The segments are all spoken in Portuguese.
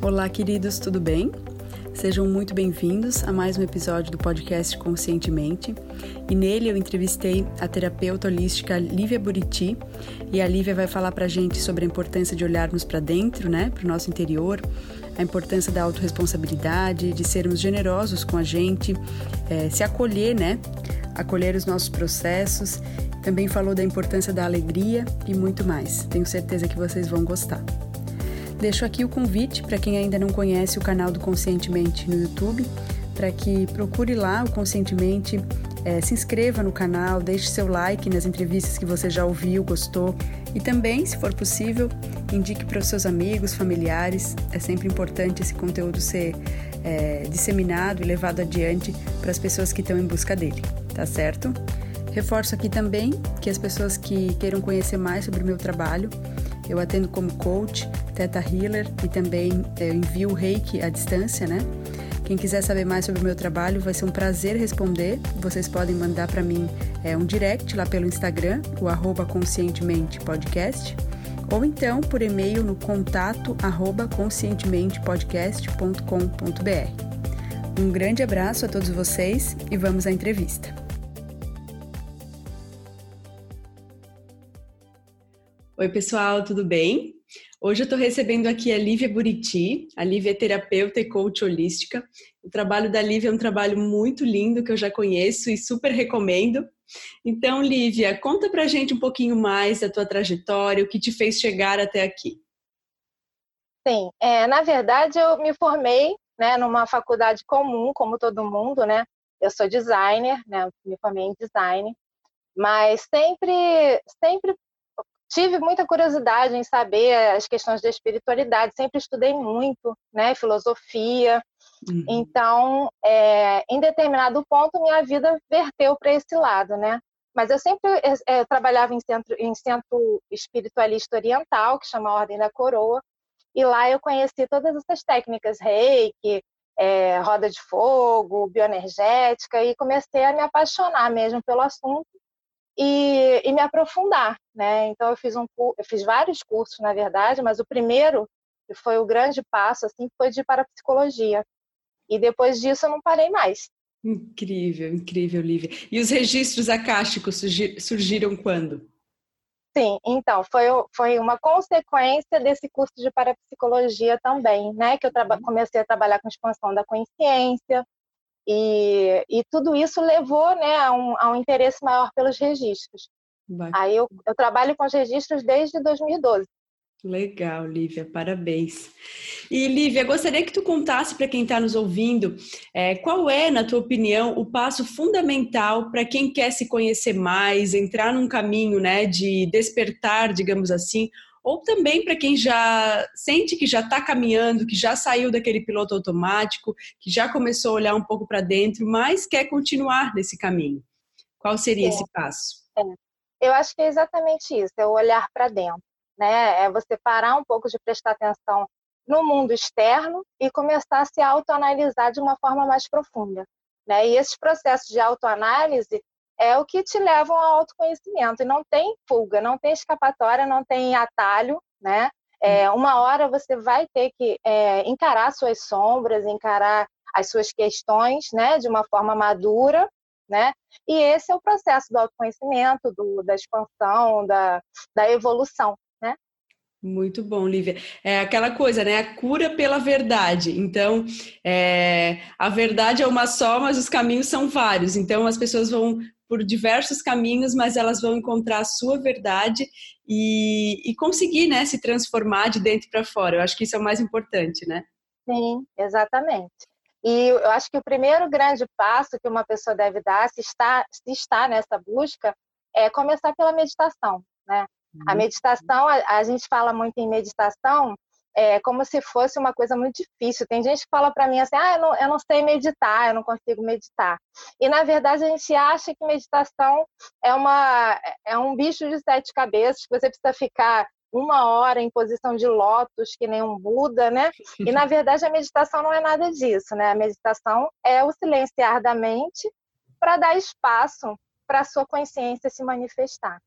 Olá, queridos, tudo bem? Sejam muito bem-vindos a mais um episódio do podcast Conscientemente. E nele eu entrevistei a terapeuta holística Lívia Buriti. E a Lívia vai falar pra gente sobre a importância de olharmos para dentro, né, para o nosso interior, a importância da autorresponsabilidade, de sermos generosos com a gente, é, se acolher, né, acolher os nossos processos. Também falou da importância da alegria e muito mais. Tenho certeza que vocês vão gostar. Deixo aqui o convite para quem ainda não conhece o canal do Conscientemente no YouTube, para que procure lá o Conscientemente, é, se inscreva no canal, deixe seu like nas entrevistas que você já ouviu, gostou e também, se for possível, indique para os seus amigos, familiares. É sempre importante esse conteúdo ser é, disseminado e levado adiante para as pessoas que estão em busca dele, tá certo? Reforço aqui também que as pessoas que queiram conhecer mais sobre o meu trabalho, eu atendo como coach, teta healer e também eu envio reiki à distância, né? Quem quiser saber mais sobre o meu trabalho, vai ser um prazer responder. Vocês podem mandar para mim é, um direct lá pelo Instagram, o arroba conscientemente podcast, ou então por e-mail no contato arroba conscientementepodcast.com.br. Um grande abraço a todos vocês e vamos à entrevista. Oi, pessoal, tudo bem? Hoje eu estou recebendo aqui a Lívia Buriti. A Lívia é terapeuta e coach holística. O trabalho da Lívia é um trabalho muito lindo que eu já conheço e super recomendo. Então, Lívia, conta pra gente um pouquinho mais da tua trajetória, o que te fez chegar até aqui. Sim, é, na verdade eu me formei né, numa faculdade comum, como todo mundo, né? Eu sou designer, né? Me formei em design, mas sempre, sempre tive muita curiosidade em saber as questões da espiritualidade, sempre estudei muito, né, filosofia. Uhum. Então, é, em determinado ponto, minha vida verteu para esse lado, né? Mas eu sempre é, trabalhava em centro, em centro espiritualista oriental, que chama Ordem da Coroa, e lá eu conheci todas essas técnicas, reiki, é, roda de fogo, bioenergética, e comecei a me apaixonar mesmo pelo assunto e, e me aprofundar, né? Então eu fiz um eu fiz vários cursos na verdade, mas o primeiro que foi o grande passo assim foi de parapsicologia e depois disso eu não parei mais. Incrível, incrível, Lívia. E os registros acásticos surgiram quando? Sim, então, foi, foi uma consequência desse curso de parapsicologia também, né? Que eu uhum. comecei a trabalhar com expansão da consciência, e, e tudo isso levou né, a, um, a um interesse maior pelos registros. Bacana. Aí eu, eu trabalho com os registros desde 2012. Legal, Lívia, parabéns. E Lívia, gostaria que tu contasse para quem está nos ouvindo é, qual é, na tua opinião, o passo fundamental para quem quer se conhecer mais, entrar num caminho né, de despertar, digamos assim, ou também para quem já sente que já está caminhando, que já saiu daquele piloto automático, que já começou a olhar um pouco para dentro, mas quer continuar nesse caminho. Qual seria é. esse passo? É. Eu acho que é exatamente isso, é o olhar para dentro, né? É você parar um pouco de prestar atenção no mundo externo e começar a se autoanalisar de uma forma mais profunda. Né? E esses processos de autoanálise, é o que te levam ao autoconhecimento. E não tem fuga, não tem escapatória, não tem atalho, né? É, uma hora você vai ter que é, encarar suas sombras, encarar as suas questões, né, de uma forma madura, né? E esse é o processo do autoconhecimento, do, da expansão, da, da evolução, né? Muito bom, Lívia. É aquela coisa, né? A cura pela verdade. Então, é, a verdade é uma só, mas os caminhos são vários. Então, as pessoas vão por diversos caminhos, mas elas vão encontrar a sua verdade e, e conseguir né, se transformar de dentro para fora. Eu acho que isso é o mais importante, né? Sim, exatamente. E eu acho que o primeiro grande passo que uma pessoa deve dar, se está, se está nessa busca, é começar pela meditação, né? A uhum. meditação, a, a gente fala muito em meditação, é como se fosse uma coisa muito difícil. Tem gente que fala para mim assim, ah, eu não, eu não sei meditar, eu não consigo meditar. E na verdade a gente acha que meditação é uma é um bicho de sete cabeças que você precisa ficar uma hora em posição de lótus, que nem um Buda, né? E na verdade a meditação não é nada disso, né? A meditação é o silenciar da mente para dar espaço para a sua consciência se manifestar.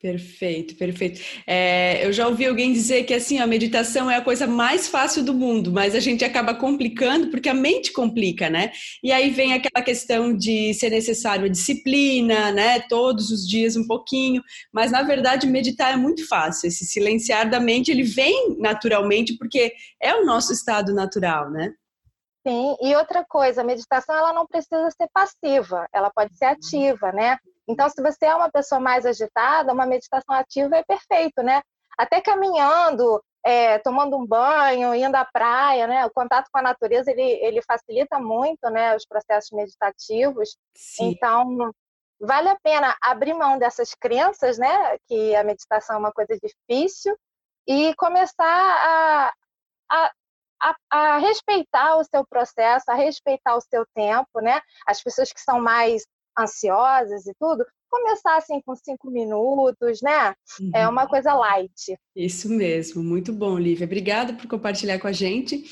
Perfeito, perfeito. É, eu já ouvi alguém dizer que assim a meditação é a coisa mais fácil do mundo, mas a gente acaba complicando porque a mente complica, né? E aí vem aquela questão de ser necessário a disciplina, né? Todos os dias um pouquinho, mas na verdade meditar é muito fácil. Esse silenciar da mente ele vem naturalmente porque é o nosso estado natural, né? Sim, e outra coisa, a meditação ela não precisa ser passiva, ela pode ser ativa, né? Então, se você é uma pessoa mais agitada, uma meditação ativa é perfeito, né? Até caminhando, é, tomando um banho, indo à praia, né? O contato com a natureza ele, ele facilita muito, né? Os processos meditativos. Sim. Então, vale a pena abrir mão dessas crenças, né? Que a meditação é uma coisa difícil e começar a, a a, a, respeitar o seu processo, a respeitar o seu tempo, né? As pessoas que são mais ansiosas e tudo, começar assim com cinco minutos, né? Uhum. É uma coisa light. Isso mesmo, muito bom, Lívia. Obrigada por compartilhar com a gente.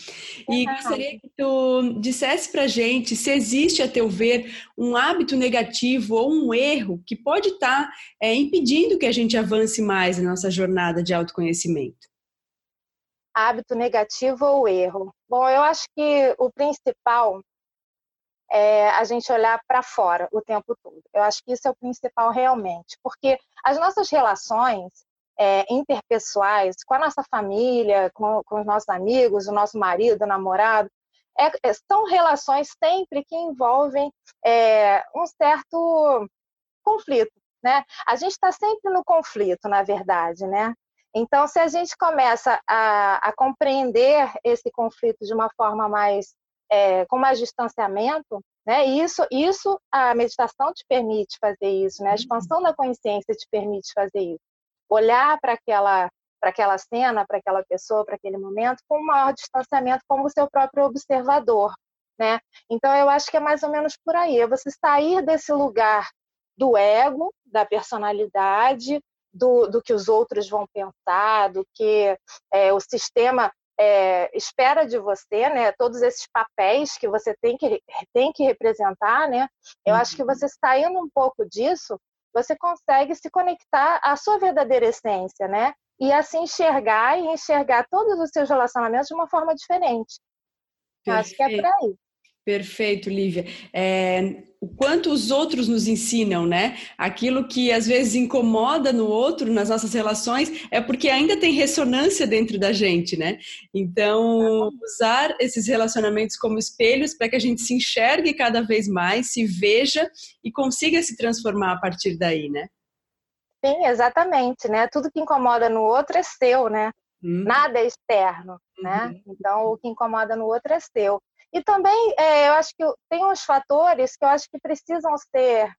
E uhum. gostaria que tu dissesse pra gente se existe, a teu ver, um hábito negativo ou um erro que pode estar tá, é, impedindo que a gente avance mais na nossa jornada de autoconhecimento. Hábito negativo ou erro? Bom, eu acho que o principal é, a gente olhar para fora o tempo todo. Eu acho que isso é o principal realmente, porque as nossas relações é, interpessoais com a nossa família, com, com, os nossos amigos, o nosso marido, o namorado, é, é são relações sempre que envolvem é, um certo conflito, né? A gente está sempre no conflito, na verdade, né? Então, se a gente começa a, a compreender esse conflito de uma forma mais é, com mais distanciamento, né? Isso, isso a meditação te permite fazer isso, né? A expansão da consciência te permite fazer isso. Olhar para aquela para aquela cena, para aquela pessoa, para aquele momento, com um maior distanciamento como seu próprio observador, né? Então eu acho que é mais ou menos por aí, é você sair desse lugar do ego, da personalidade, do, do que os outros vão pensar, do que é, o sistema é, espera de você, né? Todos esses papéis que você tem que, tem que representar, né? Eu uhum. acho que uhum. você saindo um pouco disso, você consegue se conectar à sua verdadeira essência, né? E assim enxergar e enxergar todos os seus relacionamentos de uma forma diferente. Perfeito. Acho que é por aí. Perfeito, Lívia. É, o quanto os outros nos ensinam, né? Aquilo que às vezes incomoda no outro, nas nossas relações, é porque ainda tem ressonância dentro da gente, né? Então, usar esses relacionamentos como espelhos para que a gente se enxergue cada vez mais, se veja e consiga se transformar a partir daí, né? Sim, exatamente, né? Tudo que incomoda no outro é seu, né? Hum. Nada é externo, né? Uhum. Então, o que incomoda no outro é seu. E também é, eu acho que tem uns fatores que eu acho que precisam ser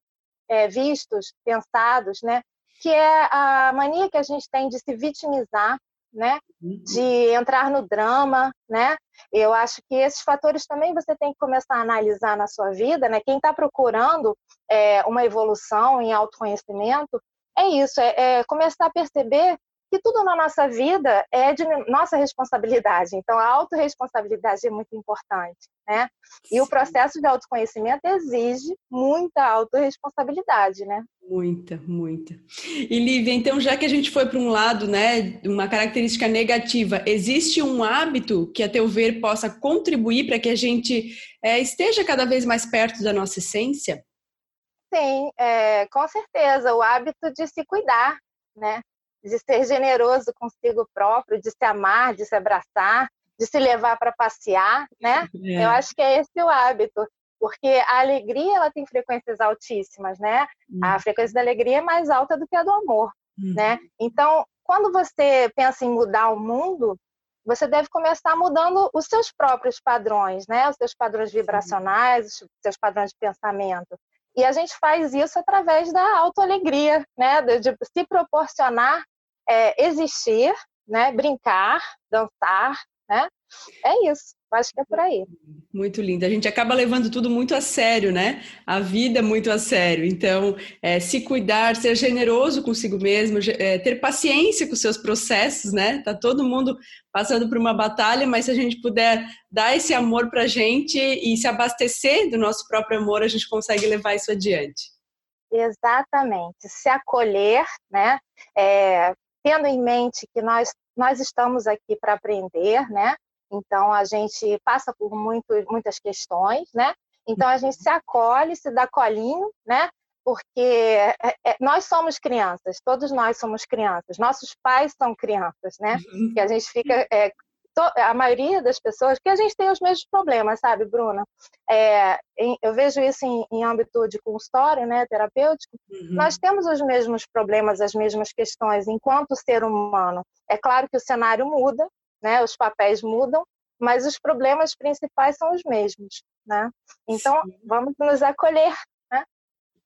é, vistos, pensados, né? Que é a mania que a gente tem de se vitimizar, né? Uhum. De entrar no drama, né? Eu acho que esses fatores também você tem que começar a analisar na sua vida, né? Quem está procurando é, uma evolução em autoconhecimento é isso, é, é começar a perceber que tudo na nossa vida é de nossa responsabilidade. Então, a autorresponsabilidade é muito importante, né? E Sim. o processo de autoconhecimento exige muita autorresponsabilidade, né? Muita, muita. E Lívia, então, já que a gente foi para um lado, né, uma característica negativa, existe um hábito que, a teu ver, possa contribuir para que a gente é, esteja cada vez mais perto da nossa essência? Sim, é, com certeza. O hábito de se cuidar, né? De ser generoso consigo próprio, de se amar, de se abraçar, de se levar para passear, né? É. Eu acho que é esse o hábito, porque a alegria ela tem frequências altíssimas, né? Uhum. A frequência da alegria é mais alta do que a do amor, uhum. né? Então, quando você pensa em mudar o mundo, você deve começar mudando os seus próprios padrões, né? Os seus padrões vibracionais, os seus padrões de pensamento. E a gente faz isso através da autoalegria, né? De, de se proporcionar é, existir, né? Brincar, dançar, né? É isso. Acho que é por aí. Muito lindo. A gente acaba levando tudo muito a sério, né? A vida muito a sério. Então, é, se cuidar, ser generoso consigo mesmo, é, ter paciência com seus processos, né? Tá todo mundo passando por uma batalha, mas se a gente puder dar esse amor para a gente e se abastecer do nosso próprio amor, a gente consegue levar isso adiante. Exatamente. Se acolher, né? É, tendo em mente que nós, nós estamos aqui para aprender, né? Então, a gente passa por muito, muitas questões, né? Então, a gente se acolhe, se dá colinho, né? Porque é, é, nós somos crianças, todos nós somos crianças, nossos pais são crianças, né? Uhum. Que a gente fica é, a maioria das pessoas, que a gente tem os mesmos problemas, sabe, Bruna? É, em, eu vejo isso em, em, âmbito de consultório, né, terapêutico. Uhum. Nós temos os mesmos problemas, as mesmas questões enquanto ser humano. É claro que o cenário muda, né, os papéis mudam, mas os problemas principais são os mesmos, né? Então, Sim. vamos nos acolher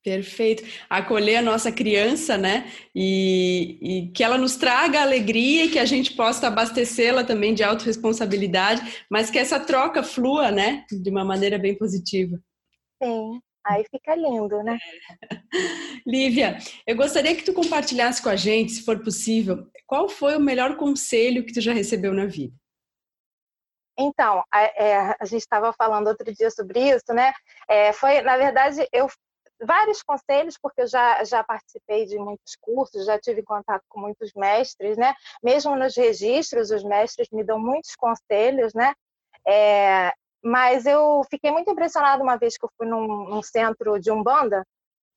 Perfeito. Acolher a nossa criança, né? E, e, que ela nos traga alegria e que a gente possa abastecê-la também de autorresponsabilidade, mas que essa troca flua, né? De uma maneira bem positiva. Sim, aí fica lindo, né? Lívia, eu gostaria que tu compartilhasse com a gente, se for possível, qual foi o melhor conselho que tu já recebeu na vida? Então, a, é, a gente estava falando outro dia sobre isso, né? É, foi, na verdade, eu vários conselhos, porque eu já, já participei de muitos cursos, já tive contato com muitos mestres, né? Mesmo nos registros, os mestres me dão muitos conselhos, né? É, mas eu fiquei muito impressionada uma vez que eu fui num, num centro de Umbanda,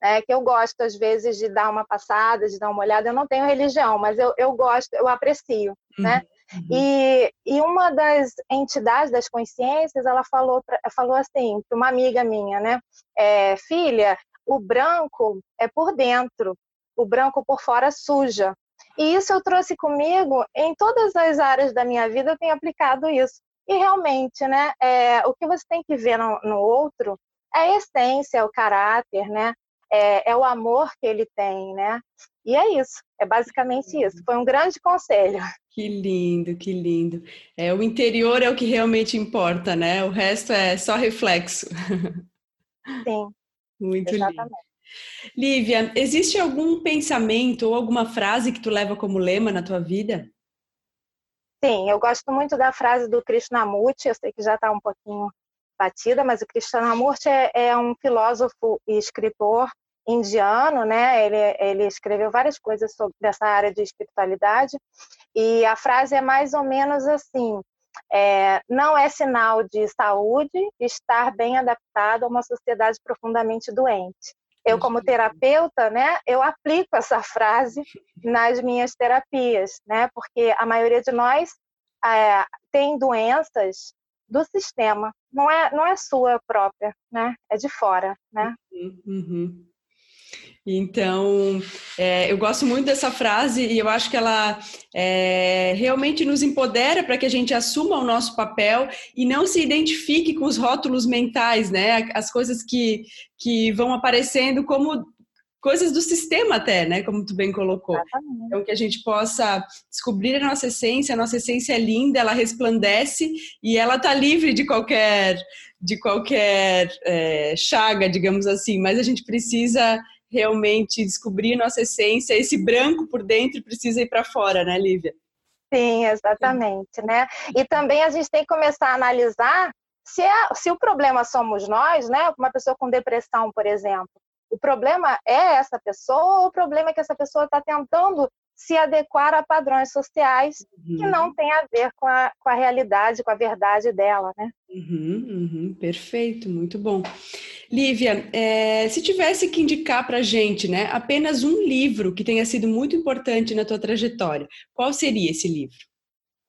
né, que eu gosto às vezes de dar uma passada, de dar uma olhada. Eu não tenho religião, mas eu, eu gosto, eu aprecio, né? Uhum. uhum. E, e uma das entidades das consciências, ela falou, pra, falou assim para uma amiga minha, né? É, Filha, o branco é por dentro, o branco por fora suja. E isso eu trouxe comigo em todas as áreas da minha vida, eu tenho aplicado isso. E realmente, né, é, o que você tem que ver no, no outro é a essência, é o caráter, né? É, é, o amor que ele tem, né? E é isso, é basicamente isso. Foi um grande conselho. Que lindo, que lindo. É, o interior é o que realmente importa, né? O resto é só reflexo. Sim. Muito Exatamente. lindo. Lívia, existe algum pensamento ou alguma frase que tu leva como lema na tua vida? Sim, eu gosto muito da frase do Krishnamurti, eu sei que já está um pouquinho batida, mas o Krishnamurti é, é um filósofo e escritor indiano, né? Ele, ele escreveu várias coisas sobre essa área de espiritualidade e a frase é mais ou menos assim: é, não é sinal de saúde estar bem adaptado a uma sociedade profundamente doente. Eu, como terapeuta, né, eu aplico essa frase nas minhas terapias, né, porque a maioria de nós é, tem doenças do sistema, não é, não é sua própria, né, é de fora, né. Uhum. uhum. Então, é, eu gosto muito dessa frase e eu acho que ela é, realmente nos empodera para que a gente assuma o nosso papel e não se identifique com os rótulos mentais, né? As coisas que, que vão aparecendo como coisas do sistema até, né? Como tu bem colocou. Exatamente. Então, que a gente possa descobrir a nossa essência, a nossa essência é linda, ela resplandece e ela tá livre de qualquer de qualquer é, chaga, digamos assim, mas a gente precisa realmente descobrir nossa essência, esse branco por dentro precisa ir para fora, né, Lívia? Sim, exatamente, né? E também a gente tem que começar a analisar se, é, se o problema somos nós, né? Uma pessoa com depressão, por exemplo. O problema é essa pessoa ou o problema é que essa pessoa está tentando se adequar a padrões sociais uhum. que não tem a ver com a, com a realidade, com a verdade dela, né? Uhum, uhum, perfeito, muito bom. Lívia, é, se tivesse que indicar para gente, né, apenas um livro que tenha sido muito importante na tua trajetória, qual seria esse livro?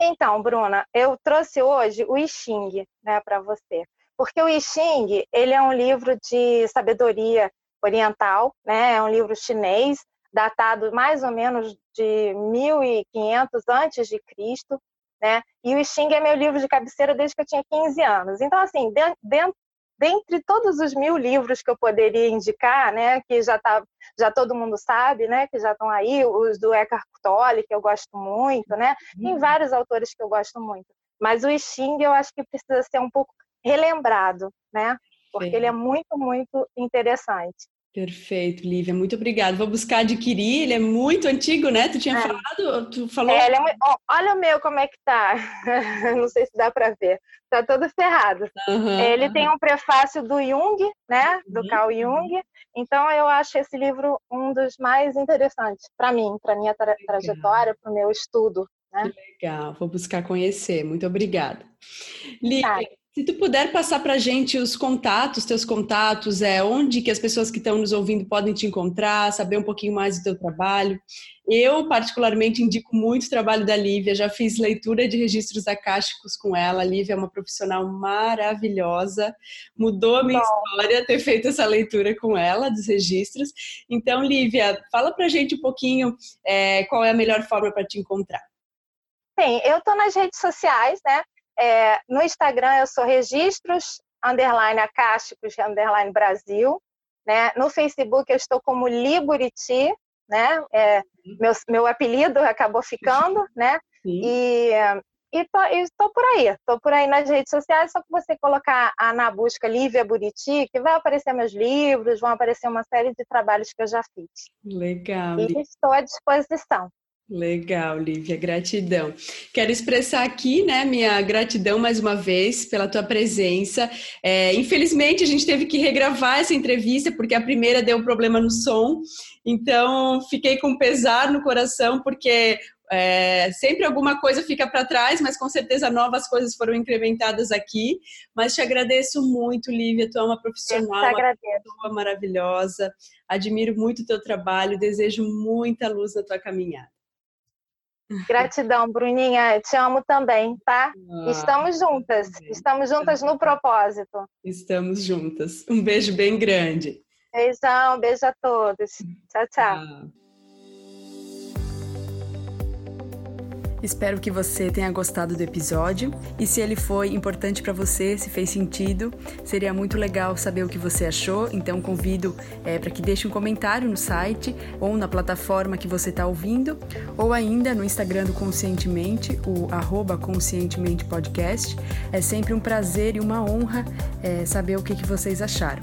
Então, Bruna, eu trouxe hoje o I Ching, né, para você, porque o I Ching ele é um livro de sabedoria oriental, né, é um livro chinês datado mais ou menos de 1500 antes de Cristo, né? E o Xing é meu livro de cabeceira desde que eu tinha 15 anos. Então, assim, dentro, dentre todos os mil livros que eu poderia indicar, né, que já tá, já todo mundo sabe, né, que já estão aí, os do Eckhart Tolle, que eu gosto muito, né, tem uhum. vários autores que eu gosto muito, mas o Xing eu acho que precisa ser um pouco relembrado, né, porque Sim. ele é muito, muito interessante. Perfeito, Lívia, muito obrigada. Vou buscar adquirir, ele é muito antigo, né? Tu tinha é. falado, tu falou. É, é muito... Olha o meu como é que tá. Não sei se dá para ver. Tá todo ferrado. Uhum, ele tem um prefácio do Jung, né? Do uhum. Carl Jung. Então eu acho esse livro um dos mais interessantes para mim, para minha tra trajetória, para o meu estudo. Né? Que legal, vou buscar conhecer. Muito obrigada. Lívia, tá. Se tu puder passar para a gente os contatos, teus contatos, é onde que as pessoas que estão nos ouvindo podem te encontrar, saber um pouquinho mais do teu trabalho. Eu, particularmente, indico muito o trabalho da Lívia, já fiz leitura de registros acásticos com ela. A Lívia é uma profissional maravilhosa, mudou a minha Bom. história ter feito essa leitura com ela, dos registros. Então, Lívia, fala para a gente um pouquinho é, qual é a melhor forma para te encontrar. Sim, eu estou nas redes sociais, né? É, no Instagram eu sou registros underline acásticos underline Brasil, né? No Facebook eu estou como Liburiti, né? É, meu, meu apelido acabou ficando, né? Sim. E estou por aí, estou por aí nas redes sociais, só que você colocar a, na busca Lívia Buriti, que vai aparecer meus livros, vão aparecer uma série de trabalhos que eu já fiz. Legal. E estou à disposição. Legal, Lívia, gratidão. Quero expressar aqui, né, minha gratidão mais uma vez pela tua presença. É, infelizmente, a gente teve que regravar essa entrevista porque a primeira deu problema no som, então fiquei com pesar no coração porque é, sempre alguma coisa fica para trás, mas com certeza novas coisas foram incrementadas aqui. Mas te agradeço muito, Lívia. Tu é uma profissional, uma pessoa maravilhosa. Admiro muito o teu trabalho, desejo muita luz na tua caminhada. Gratidão, Bruninha. Te amo também, tá? Ah, estamos juntas. Estamos juntas no propósito. Estamos juntas. Um beijo bem grande. Beijão, beijo a todos. Tchau, tchau. Ah. Espero que você tenha gostado do episódio e se ele foi importante para você, se fez sentido, seria muito legal saber o que você achou. Então convido é, para que deixe um comentário no site ou na plataforma que você está ouvindo, ou ainda no Instagram do Conscientemente, o arroba Conscientemente Podcast. É sempre um prazer e uma honra é, saber o que, que vocês acharam.